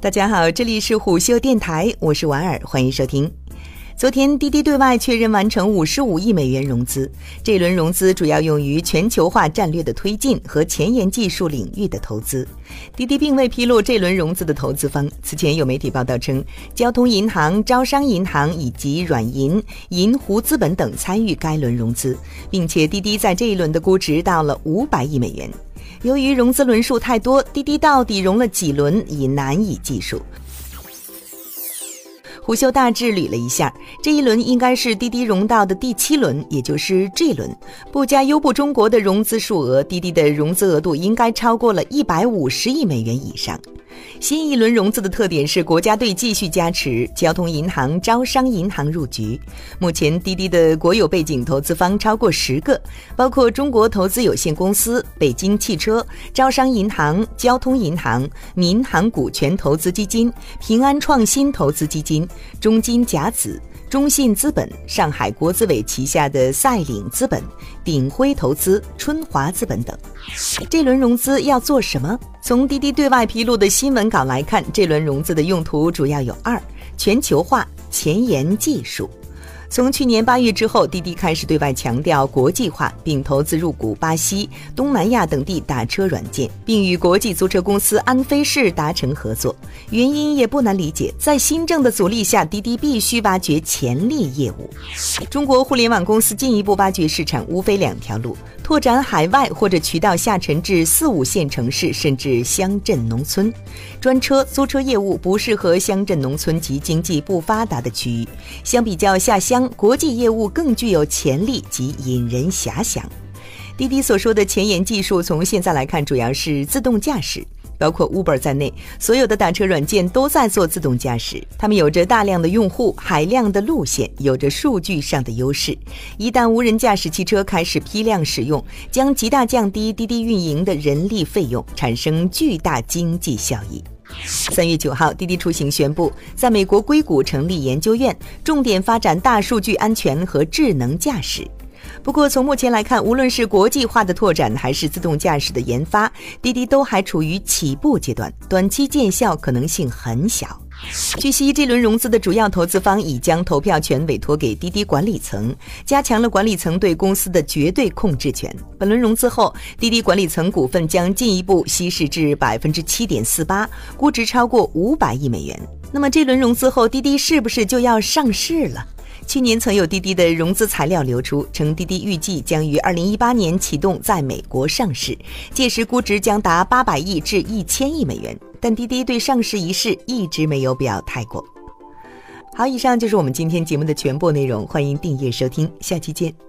大家好，这里是虎嗅电台，我是婉儿，欢迎收听。昨天，滴滴对外确认完成五十五亿美元融资。这轮融资主要用于全球化战略的推进和前沿技术领域的投资。滴滴并未披露这轮融资的投资方。此前有媒体报道称，交通银行、招商银行以及软银、银湖资本等参与该轮融资，并且滴滴在这一轮的估值到了五百亿美元。由于融资轮数太多，滴滴到底融了几轮已难以计数。虎嗅大致捋了一下，这一轮应该是滴滴融到的第七轮，也就是这轮。不加优步中国的融资数额，滴滴的融资额度应该超过了一百五十亿美元以上。新一轮融资的特点是国家队继续加持，交通银行、招商银行入局。目前滴滴的国有背景投资方超过十个，包括中国投资有限公司、北京汽车、招商银行、交通银行、民航股权投资基金、平安创新投资基金、中金甲子。中信资本、上海国资委旗下的赛领资本、鼎晖投资、春华资本等，这轮融资要做什么？从滴滴对外披露的新闻稿来看，这轮融资的用途主要有二：全球化、前沿技术。从去年八月之后，滴滴开始对外强调国际化，并投资入股巴西、东南亚等地打车软件，并与国际租车公司安飞士达成合作。原因也不难理解，在新政的阻力下，滴滴必须挖掘潜力业务。中国互联网公司进一步挖掘市场，无非两条路。拓展海外或者渠道下沉至四五线城市，甚至乡镇农村。专车租车业务不适合乡镇农村及经济不发达的区域。相比较下乡，国际业务更具有潜力及引人遐想。滴滴所说的前沿技术，从现在来看，主要是自动驾驶。包括 Uber 在内，所有的打车软件都在做自动驾驶。他们有着大量的用户、海量的路线，有着数据上的优势。一旦无人驾驶汽车开始批量使用，将极大降低滴滴运营的人力费用，产生巨大经济效益。三月九号，滴滴出行宣布，在美国硅谷成立研究院，重点发展大数据安全和智能驾驶。不过，从目前来看，无论是国际化的拓展，还是自动驾驶的研发，滴滴都还处于起步阶段，短期见效可能性很小。据悉，这轮融资的主要投资方已将投票权委托给滴滴管理层，加强了管理层对公司的绝对控制权。本轮融资后，滴滴管理层股份将进一步稀释至百分之七点四八，估值超过五百亿美元。那么，这轮融资后，滴滴是不是就要上市了？去年曾有滴滴的融资材料流出，称滴滴预计将于二零一八年启动在美国上市，届时估值将达八百亿至一千亿美元。但滴滴对上市一事一直没有表态过。好，以上就是我们今天节目的全部内容，欢迎订阅收听，下期见。